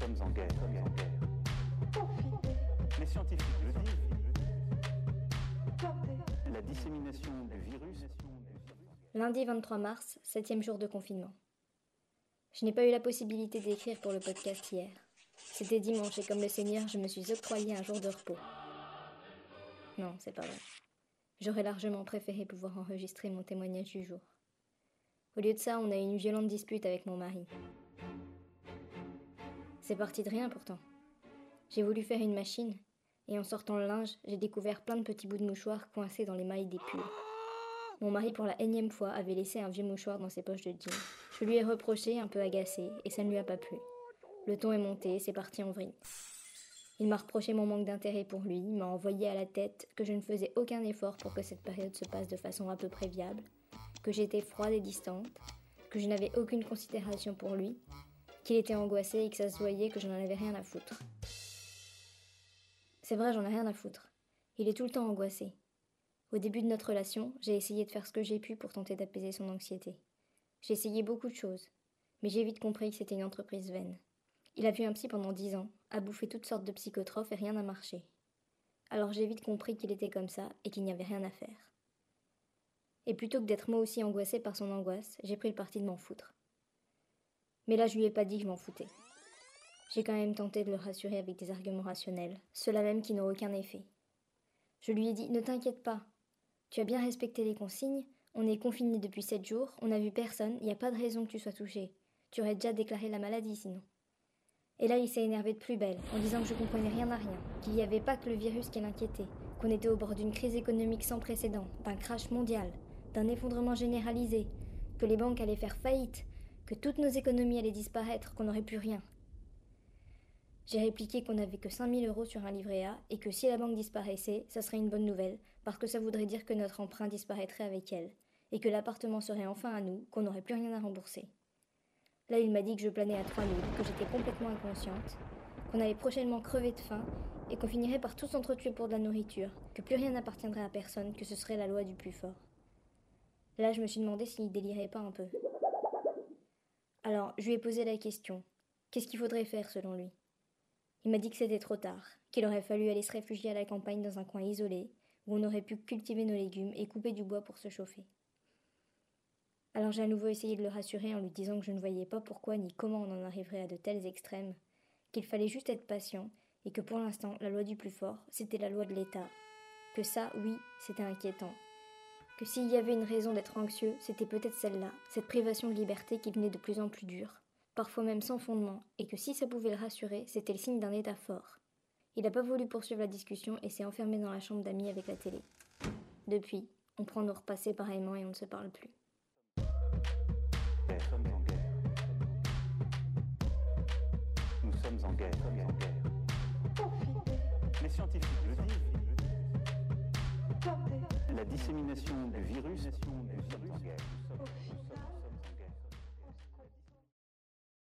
sommes en guerre. Les scientifiques le disent. La dissémination du virus. Lundi 23 mars, septième jour de confinement. Je n'ai pas eu la possibilité d'écrire pour le podcast hier. C'était dimanche et comme le Seigneur, je me suis octroyé un jour de repos. Non, c'est pas vrai. J'aurais largement préféré pouvoir enregistrer mon témoignage du jour. Au lieu de ça, on a eu une violente dispute avec mon mari. C'est parti de rien pourtant. J'ai voulu faire une machine, et en sortant le linge, j'ai découvert plein de petits bouts de mouchoirs coincés dans les mailles des pulls. Mon mari, pour la énième fois, avait laissé un vieux mouchoir dans ses poches de jeans. Je lui ai reproché, un peu agacé, et ça ne lui a pas plu. Le ton est monté, c'est parti en vrille. Il m'a reproché mon manque d'intérêt pour lui, m'a envoyé à la tête que je ne faisais aucun effort pour que cette période se passe de façon à peu près viable, que j'étais froide et distante, que je n'avais aucune considération pour lui, qu'il était angoissé et que ça se voyait que je n'en avais rien à foutre. C'est vrai, j'en ai rien à foutre. Il est tout le temps angoissé. Au début de notre relation, j'ai essayé de faire ce que j'ai pu pour tenter d'apaiser son anxiété. J'ai essayé beaucoup de choses, mais j'ai vite compris que c'était une entreprise vaine. Il a vu un psy pendant dix ans, a bouffé toutes sortes de psychotrophes et rien n'a marché. Alors j'ai vite compris qu'il était comme ça et qu'il n'y avait rien à faire. Et plutôt que d'être moi aussi angoissée par son angoisse, j'ai pris le parti de m'en foutre. Mais là, je lui ai pas dit que je m'en foutais. J'ai quand même tenté de le rassurer avec des arguments rationnels, ceux-là même qui n'ont aucun effet. Je lui ai dit Ne t'inquiète pas. Tu as bien respecté les consignes, on est confiné depuis sept jours, on n'a vu personne, il n'y a pas de raison que tu sois touché. Tu aurais déjà déclaré la maladie sinon. Et là, il s'est énervé de plus belle, en disant que je comprenais rien à rien, qu'il n'y avait pas que le virus qui l'inquiétait, qu'on était au bord d'une crise économique sans précédent, d'un crash mondial, d'un effondrement généralisé, que les banques allaient faire faillite, que toutes nos économies allaient disparaître, qu'on n'aurait plus rien. J'ai répliqué qu'on n'avait que 5000 euros sur un livret A et que si la banque disparaissait, ça serait une bonne nouvelle, parce que ça voudrait dire que notre emprunt disparaîtrait avec elle, et que l'appartement serait enfin à nous, qu'on n'aurait plus rien à rembourser. Là, il m'a dit que je planais à 3000, que j'étais complètement inconsciente, qu'on allait prochainement crever de faim et qu'on finirait par tous s'entretuer pour de la nourriture, que plus rien n'appartiendrait à personne, que ce serait la loi du plus fort. Là, je me suis demandé s'il délirait pas un peu. Alors, je lui ai posé la question qu'est-ce qu'il faudrait faire selon lui? Il m'a dit que c'était trop tard, qu'il aurait fallu aller se réfugier à la campagne dans un coin isolé, où on aurait pu cultiver nos légumes et couper du bois pour se chauffer. Alors j'ai à nouveau essayé de le rassurer en lui disant que je ne voyais pas pourquoi ni comment on en arriverait à de tels extrêmes, qu'il fallait juste être patient et que pour l'instant la loi du plus fort, c'était la loi de l'État. Que ça, oui, c'était inquiétant. Que s'il y avait une raison d'être anxieux, c'était peut-être celle-là, cette privation de liberté qui venait de plus en plus dure, parfois même sans fondement, et que si ça pouvait le rassurer, c'était le signe d'un état fort. Il n'a pas voulu poursuivre la discussion et s'est enfermé dans la chambre d'amis avec la télé. Depuis, on prend nos repas séparément et on ne se parle plus. Nous sommes en guerre. Nous sommes en guerre. en guerre. Les scientifiques le disent. La dissémination du virus.